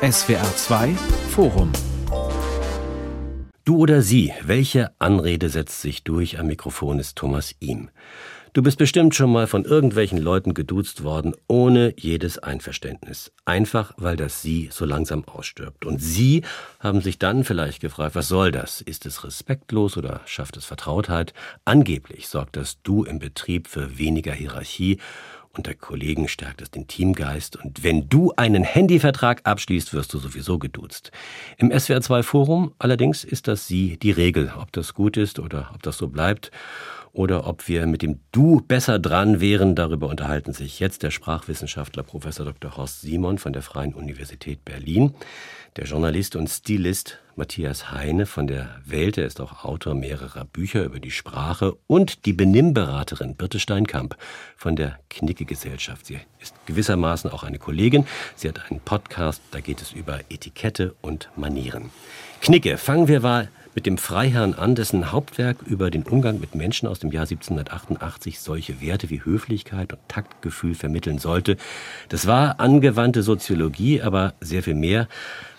SWR 2 Forum Du oder sie, welche Anrede setzt sich durch? Am Mikrofon ist Thomas Ihm. Du bist bestimmt schon mal von irgendwelchen Leuten geduzt worden, ohne jedes Einverständnis. Einfach, weil das Sie so langsam ausstirbt. Und Sie haben sich dann vielleicht gefragt, was soll das? Ist es respektlos oder schafft es Vertrautheit? Angeblich sorgt das Du im Betrieb für weniger Hierarchie unter Kollegen stärkt es den Teamgeist und wenn du einen Handyvertrag abschließt, wirst du sowieso geduzt. Im SWR2 Forum allerdings ist das Sie die Regel. Ob das gut ist oder ob das so bleibt oder ob wir mit dem Du besser dran wären, darüber unterhalten sich jetzt der Sprachwissenschaftler Professor Dr. Horst Simon von der Freien Universität Berlin, der Journalist und Stilist Matthias Heine von der Welt, er ist auch Autor mehrerer Bücher über die Sprache und die Benimmberaterin Birte Steinkamp von der Knicke Gesellschaft. Sie ist gewissermaßen auch eine Kollegin. Sie hat einen Podcast, da geht es über Etikette und Manieren. Knicke, fangen wir mal mit dem Freiherrn an, dessen Hauptwerk über den Umgang mit Menschen aus dem Jahr 1788 solche Werte wie Höflichkeit und Taktgefühl vermitteln sollte. Das war angewandte Soziologie, aber sehr viel mehr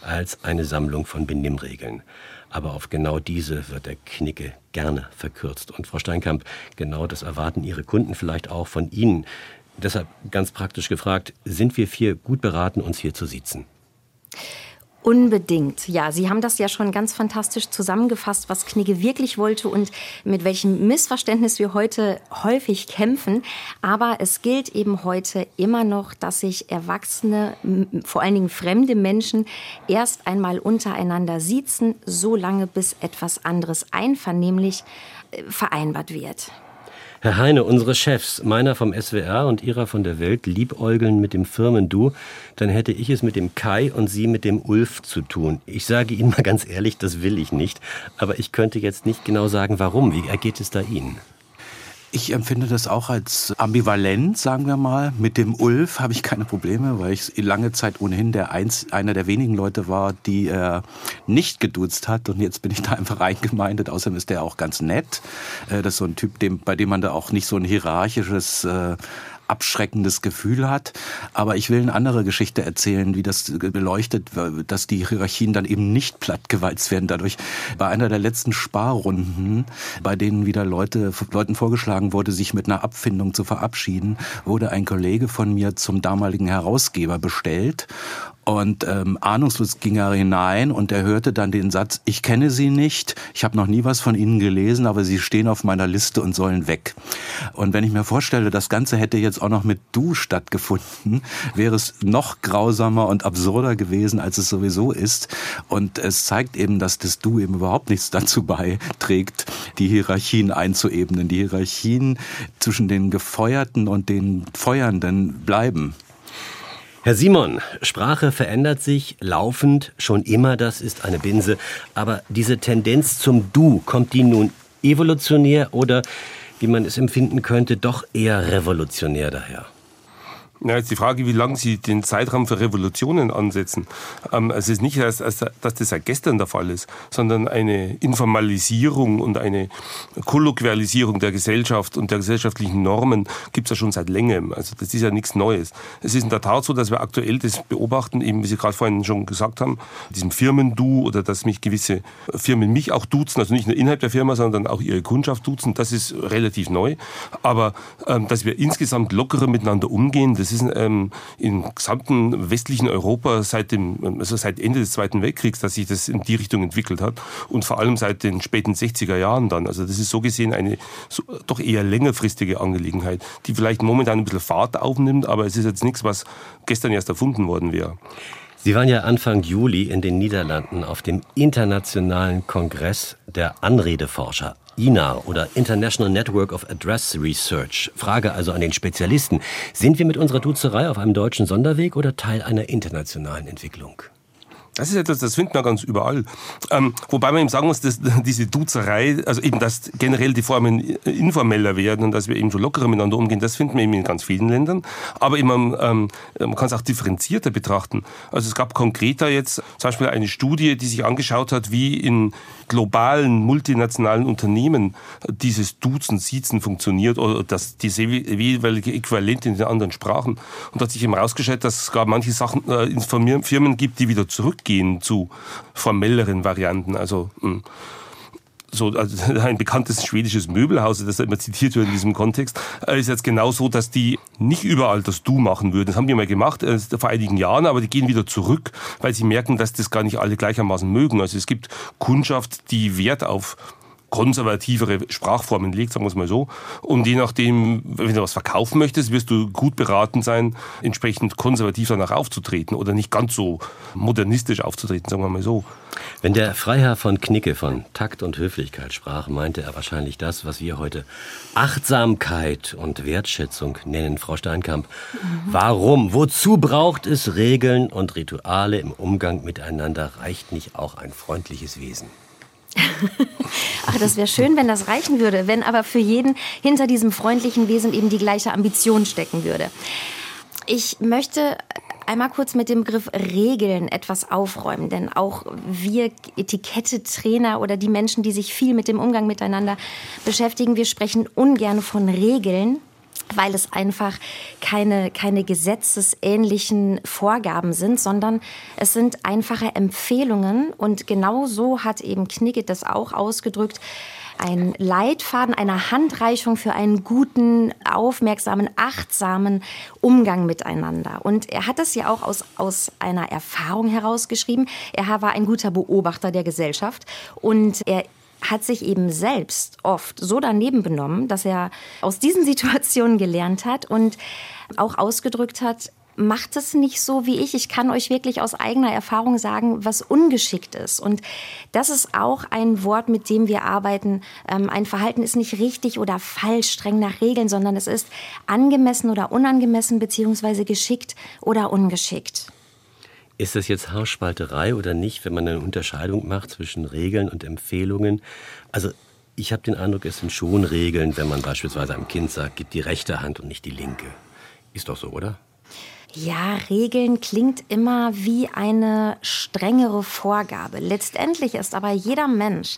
als eine Sammlung von Benimmregeln. Aber auf genau diese wird der Knicke gerne verkürzt. Und Frau Steinkamp, genau das erwarten Ihre Kunden vielleicht auch von Ihnen. Deshalb ganz praktisch gefragt, sind wir vier gut beraten, uns hier zu sitzen? Unbedingt, ja. Sie haben das ja schon ganz fantastisch zusammengefasst, was Knigge wirklich wollte und mit welchem Missverständnis wir heute häufig kämpfen. Aber es gilt eben heute immer noch, dass sich Erwachsene, vor allen Dingen fremde Menschen, erst einmal untereinander siezen, so lange bis etwas anderes einvernehmlich äh, vereinbart wird. Herr Heine, unsere Chefs, meiner vom SWR und Ihrer von der Welt, liebäugeln mit dem Firmen-Du, dann hätte ich es mit dem Kai und Sie mit dem Ulf zu tun. Ich sage Ihnen mal ganz ehrlich, das will ich nicht. Aber ich könnte jetzt nicht genau sagen, warum. Wie ergeht es da Ihnen? Ich empfinde das auch als ambivalent, sagen wir mal. Mit dem Ulf habe ich keine Probleme, weil ich lange Zeit ohnehin der eins, einer der wenigen Leute war, die er nicht geduzt hat. Und jetzt bin ich da einfach eingemeindet. Außerdem ist der auch ganz nett. Äh, das ist so ein Typ, dem, bei dem man da auch nicht so ein hierarchisches äh, abschreckendes Gefühl hat. Aber ich will eine andere Geschichte erzählen, wie das beleuchtet, dass die Hierarchien dann eben nicht plattgewalzt werden. Dadurch bei einer der letzten Sparrunden, bei denen wieder Leute, Leuten vorgeschlagen wurde, sich mit einer Abfindung zu verabschieden, wurde ein Kollege von mir zum damaligen Herausgeber bestellt und ähm, ahnungslos ging er hinein und er hörte dann den Satz, ich kenne Sie nicht, ich habe noch nie was von Ihnen gelesen, aber Sie stehen auf meiner Liste und sollen weg. Und wenn ich mir vorstelle, das Ganze hätte jetzt auch noch mit Du stattgefunden, wäre es noch grausamer und absurder gewesen, als es sowieso ist. Und es zeigt eben, dass das Du eben überhaupt nichts dazu beiträgt, die Hierarchien einzuebnen. Die Hierarchien zwischen den Gefeuerten und den Feuernden bleiben. Herr Simon, Sprache verändert sich laufend, schon immer, das ist eine Binse. Aber diese Tendenz zum Du, kommt die nun evolutionär oder, wie man es empfinden könnte, doch eher revolutionär daher? Ja, jetzt die Frage, wie lange Sie den Zeitraum für Revolutionen ansetzen. Ähm, es ist nicht, dass, dass das seit gestern der Fall ist, sondern eine Informalisierung und eine Kolloquialisierung der Gesellschaft und der gesellschaftlichen Normen gibt es ja schon seit längerem. Also das ist ja nichts Neues. Es ist in der Tat so, dass wir aktuell das beobachten, eben wie Sie gerade vorhin schon gesagt haben, diesem Firmen-Du oder dass mich gewisse Firmen mich auch duzen, also nicht nur innerhalb der Firma, sondern auch ihre Kundschaft duzen, das ist relativ neu. Aber ähm, dass wir insgesamt lockerer miteinander umgehen, das das ist ähm, im gesamten westlichen Europa seit, dem, also seit Ende des Zweiten Weltkriegs, dass sich das in die Richtung entwickelt hat und vor allem seit den späten 60er Jahren dann. Also das ist so gesehen eine so, doch eher längerfristige Angelegenheit, die vielleicht momentan ein bisschen Fahrt aufnimmt, aber es ist jetzt nichts, was gestern erst erfunden worden wäre. Sie waren ja Anfang Juli in den Niederlanden auf dem Internationalen Kongress der Anredeforscher. INA oder International Network of Address Research. Frage also an den Spezialisten. Sind wir mit unserer Duzerei auf einem deutschen Sonderweg oder Teil einer internationalen Entwicklung? Das ist etwas, das findet man ganz überall. Ähm, wobei man eben sagen muss, dass diese Duzerei, also eben, dass generell die Formen informeller werden und dass wir eben so lockerer miteinander umgehen, das finden wir eben in ganz vielen Ländern. Aber eben, ähm, man kann es auch differenzierter betrachten. Also es gab konkreter jetzt zum Beispiel eine Studie, die sich angeschaut hat, wie in globalen, multinationalen Unternehmen dieses Duzen, Siezen funktioniert oder das, diese jeweilige Äquivalent in den anderen Sprachen. Und da hat sich eben herausgestellt, dass es gar manche Sachen äh, in Firmen gibt, die wieder zurückgehen zu formelleren Varianten. Also hm, so also ein bekanntes schwedisches Möbelhaus, das immer zitiert wird in diesem Kontext, äh, ist jetzt genau so, dass die nicht überall das Du machen würden. Das haben die mal gemacht äh, vor einigen Jahren, aber die gehen wieder zurück, weil sie merken, dass das gar nicht alle gleichermaßen mögen. Also es gibt Kundschaft, die Wert auf konservativere Sprachformen legt, sagen wir es mal so. Und je nachdem, wenn du was verkaufen möchtest, wirst du gut beraten sein, entsprechend konservativ danach aufzutreten oder nicht ganz so modernistisch aufzutreten, sagen wir mal so. Wenn der Freiherr von Knicke von Takt und Höflichkeit sprach, meinte er wahrscheinlich das, was wir heute Achtsamkeit und Wertschätzung nennen, Frau Steinkamp. Mhm. Warum? Wozu braucht es Regeln und Rituale im Umgang miteinander? Reicht nicht auch ein freundliches Wesen? Ach, das wäre schön, wenn das reichen würde, wenn aber für jeden hinter diesem freundlichen Wesen eben die gleiche Ambition stecken würde. Ich möchte einmal kurz mit dem Begriff Regeln etwas aufräumen, denn auch wir Etikette-Trainer oder die Menschen, die sich viel mit dem Umgang miteinander beschäftigen, wir sprechen ungern von Regeln, weil es einfach keine, keine gesetzesähnlichen Vorgaben sind, sondern es sind einfache Empfehlungen. Und genau so hat eben Knigget das auch ausgedrückt. Ein Leitfaden, eine Handreichung für einen guten, aufmerksamen, achtsamen Umgang miteinander. Und er hat das ja auch aus, aus einer Erfahrung herausgeschrieben. Er war ein guter Beobachter der Gesellschaft und er hat sich eben selbst oft so daneben benommen, dass er aus diesen Situationen gelernt hat und auch ausgedrückt hat, macht es nicht so wie ich. Ich kann euch wirklich aus eigener Erfahrung sagen, was ungeschickt ist. Und das ist auch ein Wort, mit dem wir arbeiten. Ähm, ein Verhalten ist nicht richtig oder falsch, streng nach Regeln, sondern es ist angemessen oder unangemessen, beziehungsweise geschickt oder ungeschickt. Ist das jetzt Haarspalterei oder nicht, wenn man eine Unterscheidung macht zwischen Regeln und Empfehlungen? Also ich habe den Eindruck, es sind schon Regeln, wenn man beispielsweise einem Kind sagt, gib die rechte Hand und nicht die linke. Ist doch so, oder? Ja, Regeln klingt immer wie eine strengere Vorgabe. Letztendlich ist aber jeder Mensch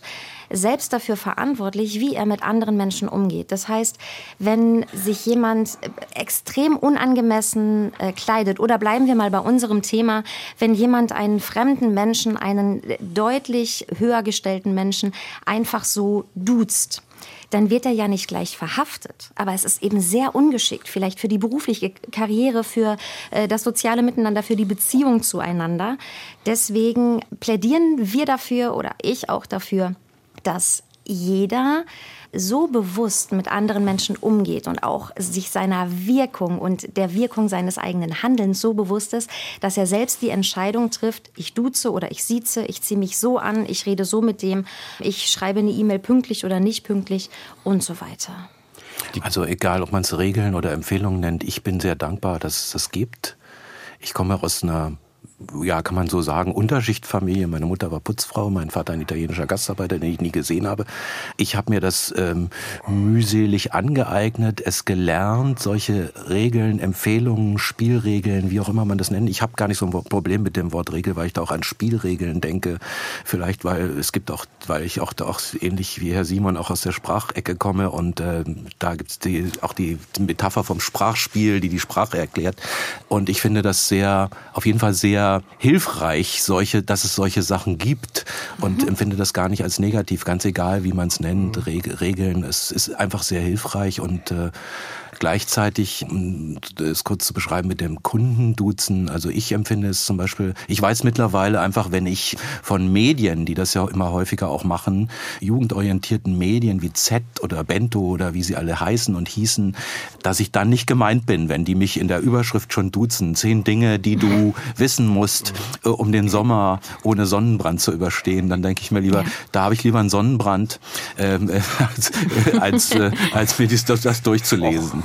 selbst dafür verantwortlich, wie er mit anderen Menschen umgeht. Das heißt, wenn sich jemand extrem unangemessen äh, kleidet, oder bleiben wir mal bei unserem Thema, wenn jemand einen fremden Menschen, einen deutlich höher gestellten Menschen einfach so duzt, dann wird er ja nicht gleich verhaftet. Aber es ist eben sehr ungeschickt, vielleicht für die berufliche Karriere, für äh, das soziale Miteinander, für die Beziehung zueinander. Deswegen plädieren wir dafür oder ich auch dafür, dass jeder so bewusst mit anderen Menschen umgeht und auch sich seiner Wirkung und der Wirkung seines eigenen Handelns so bewusst ist, dass er selbst die Entscheidung trifft, ich duze oder ich sieze, ich ziehe mich so an, ich rede so mit dem, ich schreibe eine E-Mail pünktlich oder nicht pünktlich und so weiter. Also egal, ob man es Regeln oder Empfehlungen nennt, ich bin sehr dankbar, dass es das gibt. Ich komme aus einer ja, kann man so sagen, Unterschichtfamilie. Meine Mutter war Putzfrau, mein Vater ein italienischer Gastarbeiter, den ich nie gesehen habe. Ich habe mir das ähm, mühselig angeeignet, es gelernt, solche Regeln, Empfehlungen, Spielregeln, wie auch immer man das nennt. Ich habe gar nicht so ein Problem mit dem Wort Regel, weil ich da auch an Spielregeln denke. Vielleicht, weil es gibt auch, weil ich auch, auch ähnlich wie Herr Simon auch aus der Sprachecke komme und äh, da gibt's die, auch die Metapher vom Sprachspiel, die die Sprache erklärt. Und ich finde das sehr, auf jeden Fall sehr hilfreich, solche, dass es solche Sachen gibt und mhm. empfinde das gar nicht als negativ, ganz egal, wie man es nennt, mhm. Regeln. Es ist einfach sehr hilfreich und äh, Gleichzeitig, das kurz zu beschreiben mit dem Kundenduzen, also ich empfinde es zum Beispiel, ich weiß mittlerweile einfach, wenn ich von Medien, die das ja immer häufiger auch machen, jugendorientierten Medien wie Z oder Bento oder wie sie alle heißen und hießen, dass ich dann nicht gemeint bin, wenn die mich in der Überschrift schon duzen. Zehn Dinge, die du wissen musst, äh, um den Sommer ohne Sonnenbrand zu überstehen. Dann denke ich mir lieber, ja. da habe ich lieber einen Sonnenbrand, ähm, als, als, äh, als mir das, das durchzulesen.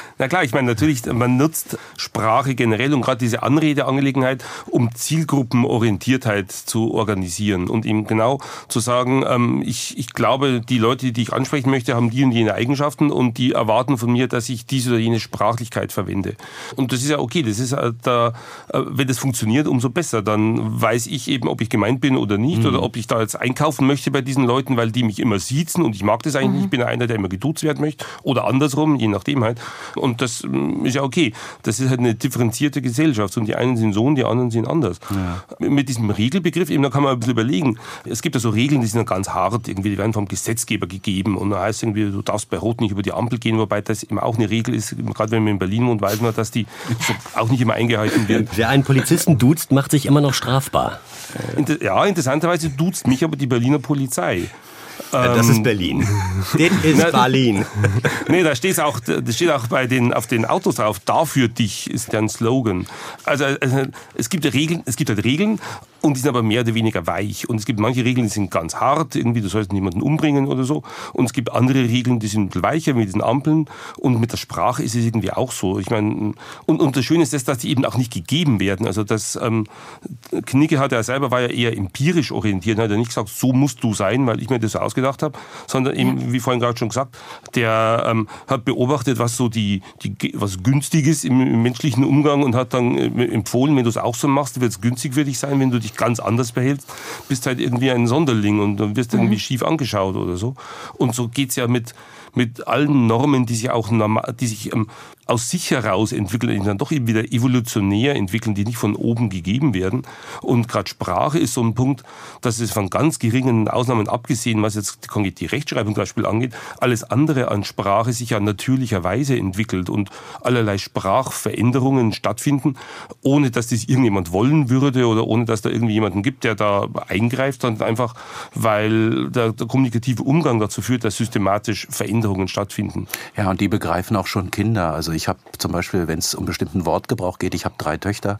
Na klar, ich meine natürlich, man nutzt Sprache generell und gerade diese Anredeangelegenheit, um Zielgruppenorientiertheit zu organisieren und ihm genau zu sagen, ähm, ich, ich glaube, die Leute, die ich ansprechen möchte, haben die und jene Eigenschaften und die erwarten von mir, dass ich diese oder jene Sprachlichkeit verwende. Und das ist ja okay, das ist äh, da, äh, wenn das funktioniert, umso besser. Dann weiß ich eben, ob ich gemeint bin oder nicht mhm. oder ob ich da jetzt einkaufen möchte bei diesen Leuten, weil die mich immer siezen und ich mag das eigentlich mhm. nicht. Ich bin einer, der immer geduzt werden möchte oder andersrum, je nachdem halt. Und das mm, ist ja okay. Das ist halt eine differenzierte Gesellschaft und die einen sind so und die anderen sind anders. Ja. Mit diesem Regelbegriff, eben, da kann man ein bisschen überlegen. Es gibt ja so Regeln, die sind ganz hart, irgendwie, die werden vom Gesetzgeber gegeben und da heißt irgendwie, du darfst bei Rot nicht über die Ampel gehen, wobei das eben auch eine Regel ist, gerade wenn man in Berlin wohnt, weiß man, dass die auch nicht immer eingehalten wird. Wer einen Polizisten duzt, macht sich immer noch strafbar. Ja, interessanterweise duzt mich aber die Berliner Polizei. Das ist ähm, Berlin. das ist Berlin. nee, da steht auch, das steht auch bei den, auf den Autos drauf, da für dich ist deren Slogan. Also, also es gibt Regeln, es gibt halt Regeln und die sind aber mehr oder weniger weich. Und es gibt manche Regeln, die sind ganz hart, irgendwie, du sollst niemanden umbringen oder so. Und es gibt andere Regeln, die sind weicher, mit diesen Ampeln. Und mit der Sprache ist es irgendwie auch so. Ich meine, und, und das Schöne ist, das, dass die eben auch nicht gegeben werden. Also das, ähm, Knigge hat ja selber, war ja eher empirisch orientiert, er hat ja nicht gesagt, so musst du sein, weil ich mir das ausgedacht habe, sondern eben, wie vorhin gerade schon gesagt, der ähm, hat beobachtet, was so die, die was günstig ist im, im menschlichen Umgang und hat dann äh, empfohlen, wenn du es auch so machst, wird es günstig für dich sein, wenn du dich ganz anders behältst, bist halt irgendwie ein Sonderling und dann wirst irgendwie mhm. schief angeschaut oder so. Und so geht es ja mit, mit allen Normen, die sich auch die sich ähm, aus sich heraus entwickeln, die dann doch eben wieder evolutionär entwickeln, die nicht von oben gegeben werden. Und gerade Sprache ist so ein Punkt, dass es von ganz geringen Ausnahmen abgesehen, was jetzt die Rechtschreibung zum Beispiel angeht, alles andere an Sprache sich ja natürlicherweise entwickelt und allerlei Sprachveränderungen stattfinden, ohne dass das irgendjemand wollen würde oder ohne dass da irgendwie jemanden gibt, der da eingreift, sondern einfach, weil der, der kommunikative Umgang dazu führt, dass systematisch Veränderungen stattfinden. Ja, und die begreifen auch schon Kinder. Also ich habe zum Beispiel, wenn es um bestimmten Wortgebrauch geht, ich habe drei Töchter,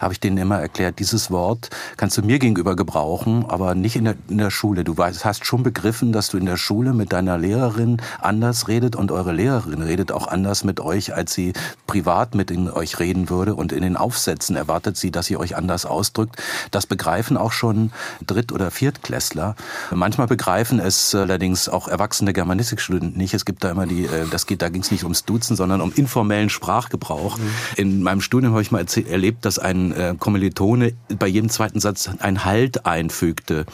habe ich denen immer erklärt, dieses Wort kannst du mir gegenüber gebrauchen, aber nicht in der, in der Schule. Du weißt, hast schon begriffen, dass du in der Schule mit deiner Lehrerin anders redet und eure Lehrerin redet auch anders mit euch, als sie privat mit in euch reden würde und in den Aufsätzen erwartet sie, dass ihr euch anders ausdrückt. Das begreifen auch schon Dritt- oder Viertklässler. Manchmal begreifen es allerdings auch erwachsene Germanistikstudenten nicht. Es gibt da immer die, äh, das geht, da ging es nicht ums Duzen, sondern um informellen Sprachgebrauch. Mhm. In meinem Studium habe ich mal erlebt, dass ein äh, Kommilitone bei jedem zweiten Satz ein Halt einfügte.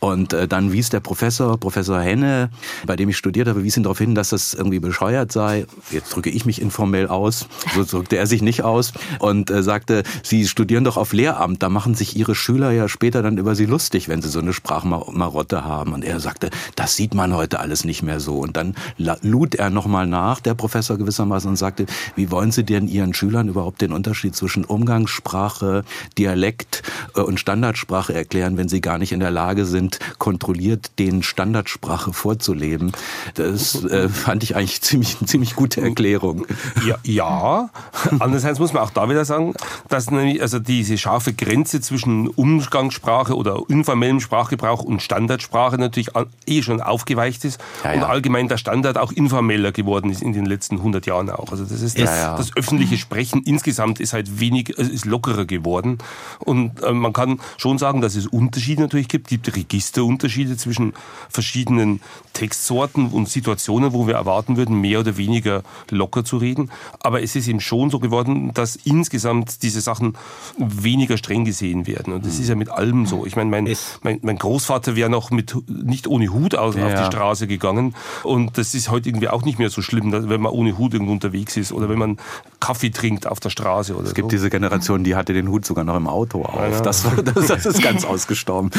Und äh, dann wies der Professor, Professor Henne, bei dem ich studiert habe, wies ihn darauf hin, dass das irgendwie bescheuert sei. Jetzt drücke ich mich informell aus. So drückte er sich nicht aus und äh, sagte, Sie studieren doch auf Lehramt, da machen sich Ihre Schüler ja später dann über Sie lustig, wenn Sie so eine Sprachmarotte haben. Und er sagte, das sieht man heute alles nicht mehr so. Und dann lud er nochmal nach, der Professor gewissermaßen, und sagte, wie wollen Sie denn Ihren Schülern überhaupt den Unterschied zwischen Umgangssprache, Dialekt äh, und Standardsprache erklären, wenn sie gar nicht in der Lage sind, kontrolliert den Standardsprache vorzuleben? Das äh, fand ich eigentlich ziemlich, eine ziemlich gute Erklärung. Ja, ja. andererseits muss man auch da wieder sagen, dass nämlich also diese scharfe Grenze zwischen Umgangssprache oder informellem Sprachgebrauch und Standardsprache natürlich eh schon aufgeweicht ist ja, ja. und allgemein der Standard auch informeller geworden ist in den letzten 100 Jahren auch. Also das ist das, ja, ja. das öffentliche Sprechen insgesamt ist halt wenig, ist lockerer geworden. Und äh, man kann schon sagen, dass es Unterschiede natürlich gibt. Es gibt Registerunterschiede zwischen verschiedenen Textsorten und Situationen, wo wir erwarten würden, mehr oder weniger locker zu reden. Aber es ist eben schon so geworden, dass insgesamt diese Sachen weniger streng gesehen werden. Und das ist ja mit allem so. Ich meine, mein, mein, mein Großvater wäre noch mit nicht ohne Hut aus, ja. auf die Straße gegangen. Und das ist heute irgendwie auch nicht mehr so schlimm, wenn man ohne Hut irgendwo unterwegs ist ist oder wenn man Kaffee trinkt auf der Straße oder Es gibt so. diese Generation, die hatte den Hut sogar noch im Auto auf. Ja. Das, das, das, ist ganz ausgestorben.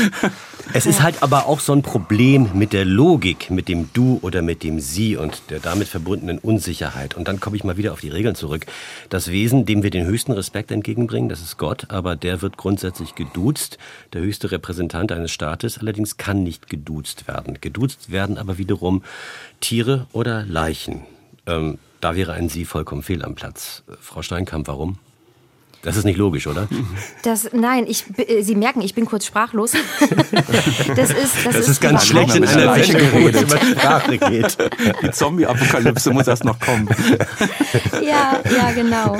Es ist halt aber auch so ein Problem mit der Logik, mit dem Du oder mit dem Sie und der damit verbundenen Unsicherheit. Und dann komme ich mal wieder auf die Regeln zurück. Das Wesen, dem wir den höchsten Respekt entgegenbringen, das ist Gott, aber der wird grundsätzlich geduzt. Der höchste Repräsentant eines Staates allerdings kann nicht geduzt werden. Geduzt werden aber wiederum Tiere oder Leichen. Ähm, da wäre ein Sie vollkommen fehl am Platz. Frau Steinkamp, warum? Das ist nicht logisch, oder? Das, nein, ich, äh, Sie merken, ich bin kurz sprachlos. das ist, das, das ist, ist ganz schlecht in einer wo es über Sprache geht. Die Zombie-Apokalypse muss erst noch kommen. ja, ja, genau.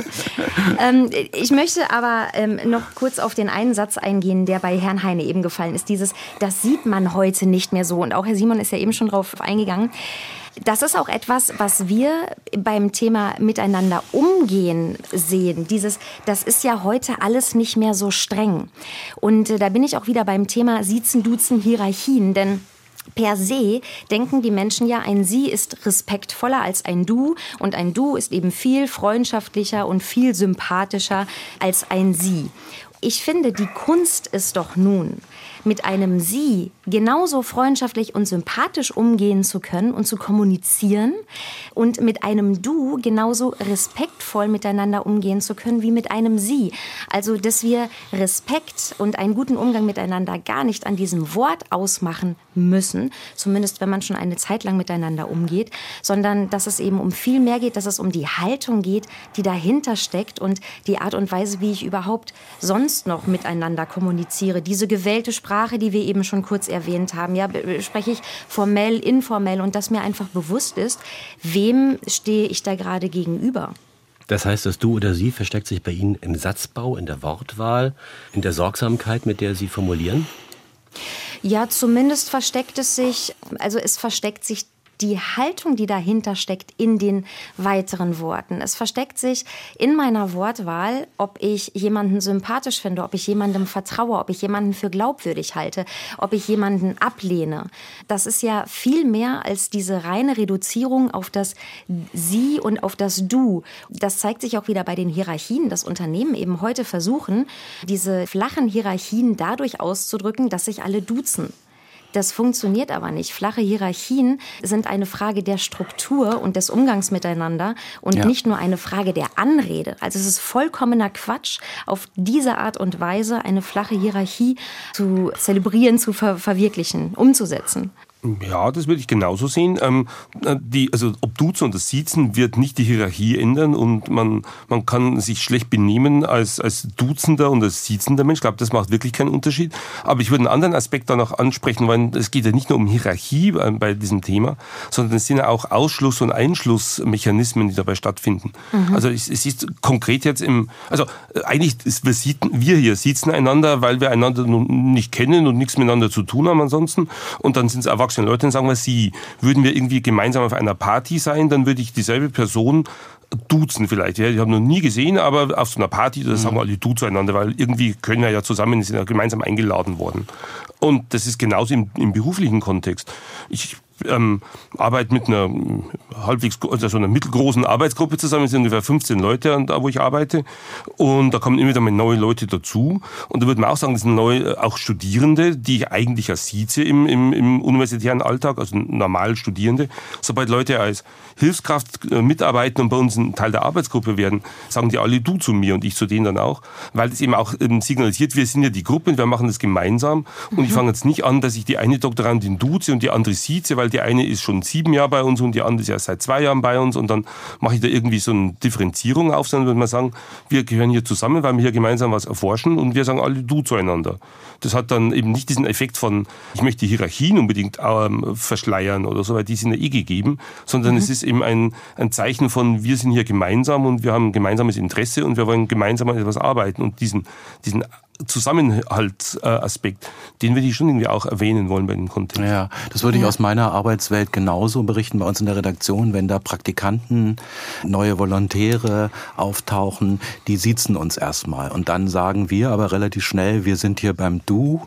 Ähm, ich möchte aber ähm, noch kurz auf den einen Satz eingehen, der bei Herrn Heine eben gefallen ist. Dieses, das sieht man heute nicht mehr so. Und auch Herr Simon ist ja eben schon drauf eingegangen. Das ist auch etwas, was wir beim Thema miteinander umgehen sehen. Dieses, das ist ja heute alles nicht mehr so streng. Und äh, da bin ich auch wieder beim Thema Siezen, Duzen, Hierarchien, denn Per se denken die Menschen ja, ein Sie ist respektvoller als ein Du und ein Du ist eben viel freundschaftlicher und viel sympathischer als ein Sie. Ich finde, die Kunst ist doch nun, mit einem Sie genauso freundschaftlich und sympathisch umgehen zu können und zu kommunizieren und mit einem Du genauso respektvoll miteinander umgehen zu können wie mit einem Sie. Also, dass wir Respekt und einen guten Umgang miteinander gar nicht an diesem Wort ausmachen müssen, zumindest wenn man schon eine Zeit lang miteinander umgeht, sondern dass es eben um viel mehr geht, dass es um die Haltung geht, die dahinter steckt und die Art und Weise, wie ich überhaupt sonst noch miteinander kommuniziere. Diese gewählte Sprache die wir eben schon kurz erwähnt haben. Ja, spreche ich formell, informell und dass mir einfach bewusst ist, wem stehe ich da gerade gegenüber. Das heißt, dass du oder sie versteckt sich bei Ihnen im Satzbau, in der Wortwahl, in der Sorgsamkeit, mit der Sie formulieren? Ja, zumindest versteckt es sich, also es versteckt sich die Haltung, die dahinter steckt, in den weiteren Worten. Es versteckt sich in meiner Wortwahl, ob ich jemanden sympathisch finde, ob ich jemandem vertraue, ob ich jemanden für glaubwürdig halte, ob ich jemanden ablehne. Das ist ja viel mehr als diese reine Reduzierung auf das Sie und auf das Du. Das zeigt sich auch wieder bei den Hierarchien, dass Unternehmen eben heute versuchen, diese flachen Hierarchien dadurch auszudrücken, dass sich alle duzen. Das funktioniert aber nicht. Flache Hierarchien sind eine Frage der Struktur und des Umgangs miteinander und ja. nicht nur eine Frage der Anrede. Also es ist vollkommener Quatsch, auf diese Art und Weise eine flache Hierarchie zu zelebrieren, zu ver verwirklichen, umzusetzen. Ja, das würde ich genauso sehen. Ähm, äh, die, also ob Duzen oder Siezen wird nicht die Hierarchie ändern und man, man kann sich schlecht benehmen als, als Duzender und als Siezender Mensch. Ich glaube, das macht wirklich keinen Unterschied. Aber ich würde einen anderen Aspekt da noch ansprechen, weil es geht ja nicht nur um Hierarchie bei, bei diesem Thema, sondern es sind ja auch Ausschluss- und Einschlussmechanismen, die dabei stattfinden. Mhm. Also es, es, ist konkret jetzt im, also äh, eigentlich ist, wir, sieten, wir hier sitzen einander, weil wir einander nicht kennen und nichts miteinander zu tun haben ansonsten. Und dann sind es Erwachsene erwachsenen Leuten, sagen wir Sie, würden wir irgendwie gemeinsam auf einer Party sein, dann würde ich dieselbe Person duzen vielleicht. Ja, ich habe noch nie gesehen, aber auf so einer Party, da sagen wir alle du zueinander, weil irgendwie können wir ja zusammen, sind ja gemeinsam eingeladen worden. Und das ist genauso im, im beruflichen Kontext. Ich ähm, arbeite mit einer halbwegs, also so einer mittelgroßen Arbeitsgruppe zusammen, es sind ungefähr 15 Leute da, wo ich arbeite. Und da kommen immer wieder mal neue Leute dazu. Und da würde man auch sagen, das sind neue, auch Studierende, die ich eigentlich als sieze im, im, im universitären Alltag, also normal Studierende. Sobald Leute als Hilfskraft äh, mitarbeiten und bei uns ein Teil der Arbeitsgruppe werden, sagen die alle du zu mir und ich zu denen dann auch, weil das eben auch ähm, signalisiert, wir sind ja die Gruppe und wir machen das gemeinsam. Und mhm. ich fange jetzt nicht an, dass ich die eine Doktorandin duze und die andere sieze, weil die eine ist schon sieben Jahre bei uns und die andere ist ja seit zwei Jahren bei uns und dann mache ich da irgendwie so eine Differenzierung auf, sondern würde man sagen, wir gehören hier zusammen, weil wir hier gemeinsam was erforschen und wir sagen alle du zueinander. Das hat dann eben nicht diesen Effekt von, ich möchte Hierarchien unbedingt ähm, verschleiern oder so, weil die sind ja eh gegeben, sondern mhm. es ist eben ein, ein Zeichen von, wir sind hier gemeinsam und wir haben ein gemeinsames Interesse und wir wollen gemeinsam an etwas arbeiten und diesen, diesen Zusammenhaltsaspekt, den würde ich schon irgendwie auch erwähnen wollen bei dem Kontext. Ja, das würde ich aus meiner Arbeitswelt genauso berichten bei uns in der Redaktion, wenn da Praktikanten, neue Volontäre auftauchen, die siezen uns erstmal und dann sagen wir aber relativ schnell, wir sind hier beim Du,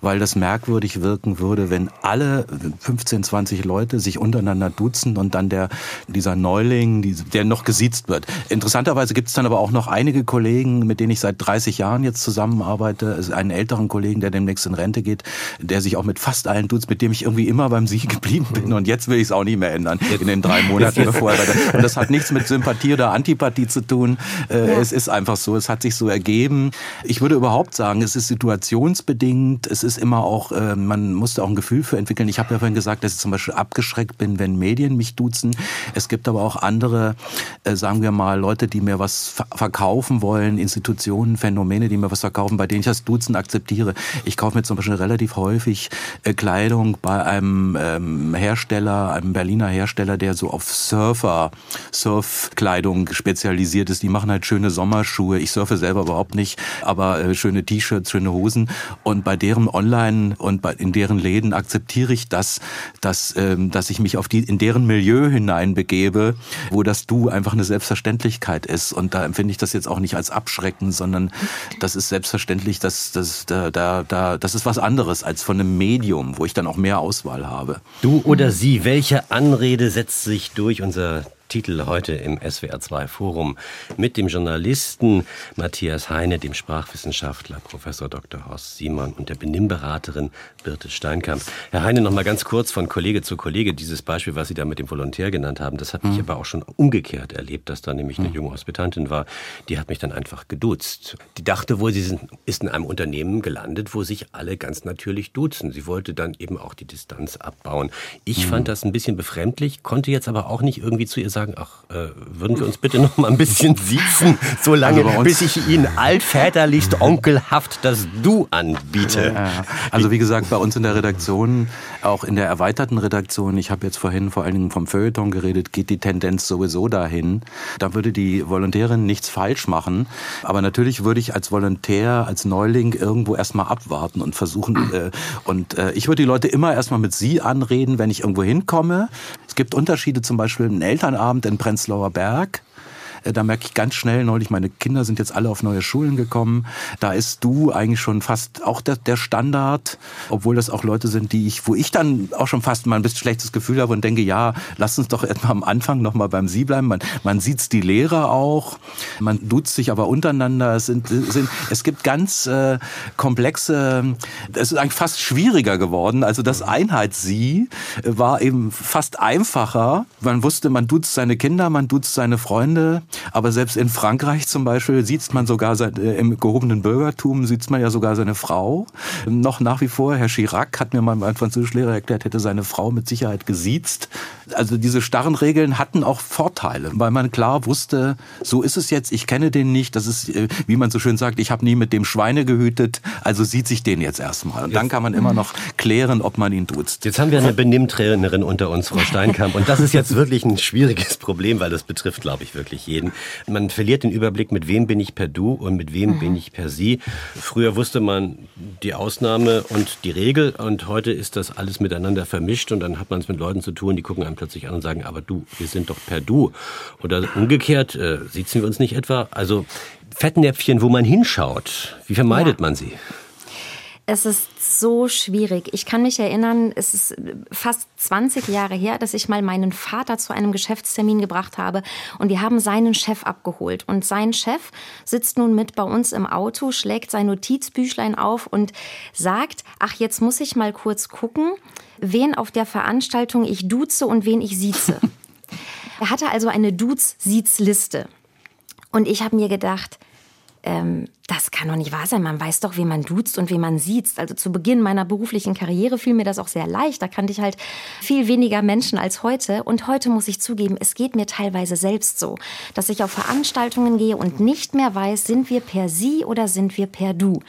weil das merkwürdig wirken würde, wenn alle 15, 20 Leute sich untereinander duzen und dann der dieser Neuling, der noch gesiezt wird. Interessanterweise gibt es dann aber auch noch einige Kollegen, mit denen ich seit 30 Jahren jetzt zusammen arbeite, einen älteren Kollegen, der demnächst in Rente geht, der sich auch mit fast allen duzt, mit dem ich irgendwie immer beim Sie geblieben bin. Und jetzt will ich es auch nicht mehr ändern in den drei Monaten, bevor er Und das hat nichts mit Sympathie oder Antipathie zu tun. Äh. Es ist einfach so, es hat sich so ergeben. Ich würde überhaupt sagen, es ist situationsbedingt. Es ist immer auch, äh, man musste auch ein Gefühl für entwickeln. Ich habe ja vorhin gesagt, dass ich zum Beispiel abgeschreckt bin, wenn Medien mich duzen. Es gibt aber auch andere, äh, sagen wir mal, Leute, die mir was verkaufen wollen, Institutionen, Phänomene, die mir was verkaufen, bei denen ich das Duzen akzeptiere. Ich kaufe mir zum Beispiel relativ häufig Kleidung bei einem ähm, Hersteller, einem Berliner Hersteller, der so auf Surfer, Surfkleidung spezialisiert ist. Die machen halt schöne Sommerschuhe. Ich surfe selber überhaupt nicht, aber äh, schöne T-Shirts, schöne Hosen. Und bei deren Online und in deren Läden akzeptiere ich das, dass, ähm, dass ich mich auf die, in deren Milieu hineinbegebe, wo das Du einfach eine Selbstverständlichkeit ist. Und da empfinde ich das jetzt auch nicht als Abschrecken, sondern das ist selbstverständlich, dass, dass da, da, da, das ist was anderes als von einem Medium, wo ich dann auch mehr Auswahl habe. Du oder sie, welche Anrede setzt sich durch unser Titel heute im SWR2 Forum mit dem Journalisten Matthias Heine, dem Sprachwissenschaftler Professor Dr. Horst Simon und der Benimmberaterin Birte Steinkamp. Herr Heine, noch mal ganz kurz von Kollege zu Kollege. Dieses Beispiel, was Sie da mit dem Volontär genannt haben, das habe mhm. ich aber auch schon umgekehrt erlebt, dass da nämlich eine mhm. junge Hospitantin war, die hat mich dann einfach geduzt. Die dachte wohl, sie sind, ist in einem Unternehmen gelandet, wo sich alle ganz natürlich duzen. Sie wollte dann eben auch die Distanz abbauen. Ich mhm. fand das ein bisschen befremdlich, konnte jetzt aber auch nicht irgendwie zu ihr sagen, sagen, ach, äh, würden wir uns bitte noch mal ein bisschen siezen, so lange, also bis ich Ihnen altväterlichst onkelhaft das Du anbiete. Ja, also wie gesagt, bei uns in der Redaktion, auch in der erweiterten Redaktion, ich habe jetzt vorhin vor allen Dingen vom Feuilleton geredet, geht die Tendenz sowieso dahin. Da würde die Volontärin nichts falsch machen, aber natürlich würde ich als Volontär, als Neuling irgendwo erstmal abwarten und versuchen, äh, und äh, ich würde die Leute immer erstmal mit Sie anreden, wenn ich irgendwo hinkomme. Gibt Unterschiede, zum Beispiel ein Elternabend, Abend in Prenzlauer Berg. Äh, da merke ich ganz schnell neulich, meine Kinder sind jetzt alle auf neue Schulen gekommen. Da ist du eigentlich schon fast auch der, der Standard, obwohl das auch Leute sind, die ich, wo ich dann auch schon fast mal ein bisschen schlechtes Gefühl habe und denke, ja, lass uns doch erstmal am Anfang nochmal beim Sie bleiben. Man, man sieht die Lehrer auch, man duzt sich aber untereinander. Es, sind, sind, es gibt ganz äh, komplexe, es ist eigentlich fast schwieriger geworden. Also das Einheits-Sie war eben fast einfacher. Man wusste, man duzt seine Kinder, man duzt seine Freunde, aber selbst in Frankreich zum Beispiel sieht man sogar äh, im gehobenen Bürgertum sieht man ja sogar seine Frau. Noch nach wie vor, Herr Chirac hat mir mal mein Französischlehrer erklärt, hätte seine Frau mit Sicherheit gesiezt. Also diese starren Regeln hatten auch Vorteile, weil man klar wusste, so ist es jetzt, ich kenne den nicht, das ist, äh, wie man so schön sagt, ich habe nie mit dem Schweine gehütet, also sieht sich den jetzt erstmal. Und dann kann man immer noch klären, ob man ihn duzt. Jetzt haben wir eine Benimmtrainerin unter uns, Frau Steinkamp, und das ist jetzt wirklich ein schwieriges Problem, weil das betrifft, glaube ich, wirklich jeden reden. Man verliert den Überblick, mit wem bin ich per Du und mit wem mhm. bin ich per Sie. Früher wusste man die Ausnahme und die Regel und heute ist das alles miteinander vermischt und dann hat man es mit Leuten zu tun, die gucken einem plötzlich an und sagen, aber du, wir sind doch per Du. Oder umgekehrt, äh, sitzen wir uns nicht etwa? Also Fettnäpfchen, wo man hinschaut, wie vermeidet ja. man sie? Es ist so schwierig. Ich kann mich erinnern, es ist fast 20 Jahre her, dass ich mal meinen Vater zu einem Geschäftstermin gebracht habe und wir haben seinen Chef abgeholt. Und sein Chef sitzt nun mit bei uns im Auto, schlägt sein Notizbüchlein auf und sagt, ach, jetzt muss ich mal kurz gucken, wen auf der Veranstaltung ich duze und wen ich sieze. er hatte also eine Duz-Siez-Liste. Und ich habe mir gedacht, ähm, das kann doch nicht wahr sein. Man weiß doch, wie man duzt und wie man sieht. Also zu Beginn meiner beruflichen Karriere fiel mir das auch sehr leicht. Da kannte ich halt viel weniger Menschen als heute. Und heute muss ich zugeben, es geht mir teilweise selbst so, dass ich auf Veranstaltungen gehe und nicht mehr weiß, sind wir per Sie oder sind wir per Du.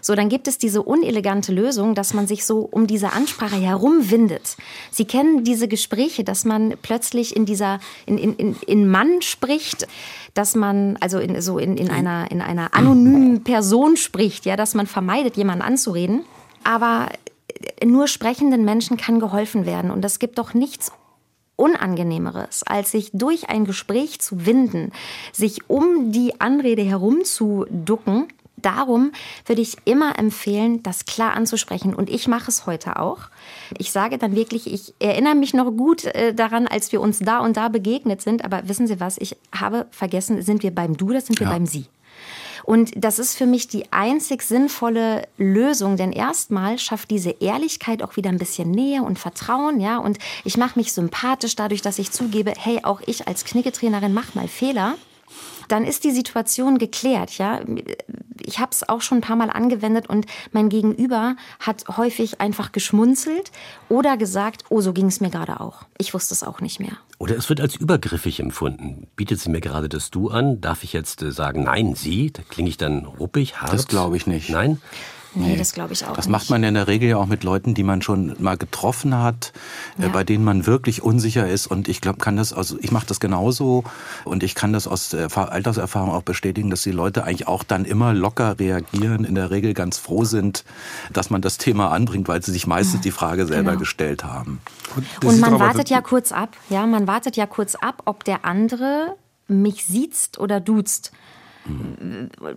So, dann gibt es diese unelegante Lösung, dass man sich so um diese Ansprache herumwindet. Sie kennen diese Gespräche, dass man plötzlich in dieser, in, in, in Mann spricht, dass man also in, so in, in, einer, in einer anonymen Person spricht, ja, dass man vermeidet, jemanden anzureden. Aber nur sprechenden Menschen kann geholfen werden. Und es gibt doch nichts Unangenehmeres, als sich durch ein Gespräch zu winden, sich um die Anrede herumzuducken darum würde ich immer empfehlen, das klar anzusprechen. Und ich mache es heute auch. Ich sage dann wirklich, ich erinnere mich noch gut äh, daran, als wir uns da und da begegnet sind. Aber wissen Sie was? Ich habe vergessen, sind wir beim Du oder sind wir ja. beim Sie? Und das ist für mich die einzig sinnvolle Lösung, denn erstmal schafft diese Ehrlichkeit auch wieder ein bisschen Nähe und Vertrauen, ja. Und ich mache mich sympathisch dadurch, dass ich zugebe, hey, auch ich als Knicketrainerin mache mal Fehler dann ist die Situation geklärt. Ja, ich habe es auch schon ein paar Mal angewendet und mein Gegenüber hat häufig einfach geschmunzelt oder gesagt, oh, so ging es mir gerade auch. Ich wusste es auch nicht mehr. Oder es wird als übergriffig empfunden. Bietet sie mir gerade das Du an? Darf ich jetzt äh, sagen, nein, sie? Da klinge ich dann ruppig, hart? Das glaube ich nicht. Nein? Nee, das glaube ich auch Das nicht. macht man ja in der Regel ja auch mit Leuten, die man schon mal getroffen hat, äh, ja. bei denen man wirklich unsicher ist. Und ich glaube, kann das, also ich mache das genauso und ich kann das aus Alterserfahrung auch bestätigen, dass die Leute eigentlich auch dann immer locker reagieren, in der Regel ganz froh sind, dass man das Thema anbringt, weil sie sich meistens die Frage selber genau. gestellt haben. Und, und man wartet ja kurz ab, ja, man wartet ja kurz ab, ob der andere mich sieht oder duzt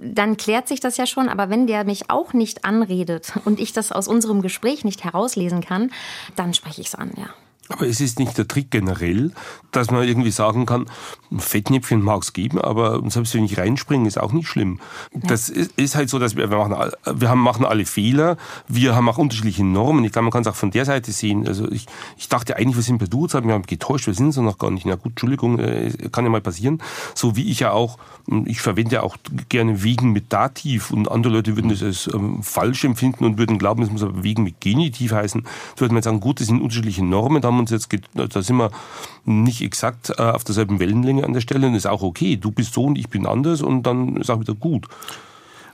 dann klärt sich das ja schon. Aber wenn der mich auch nicht anredet und ich das aus unserem Gespräch nicht herauslesen kann, dann spreche ich es an, ja. Aber es ist nicht der Trick generell, dass man irgendwie sagen kann, Fettnäpfchen mag es geben, aber selbst wenn ich reinspringe, ist auch nicht schlimm. Ja. Das ist, ist, halt so, dass wir, wir, machen, wir haben, machen alle Fehler, wir haben auch unterschiedliche Normen. Ich glaube, man kann es auch von der Seite sehen. Also ich, ich dachte eigentlich, wir sind per Du, jetzt haben wir getäuscht, wir sind es noch gar nicht. Na gut, Entschuldigung, äh, kann ja mal passieren. So wie ich ja auch, ich verwende auch gerne Wegen mit Dativ und andere Leute würden das als ähm, falsch empfinden und würden glauben, es muss aber Wegen mit Genitiv heißen. Da würde man sagen, gut, das sind unterschiedliche Normen, da haben uns jetzt, da sind wir nicht exakt äh, auf derselben Wellenlänge an der Stelle und ist auch okay. Du bist so und ich bin anders und dann ist auch wieder gut.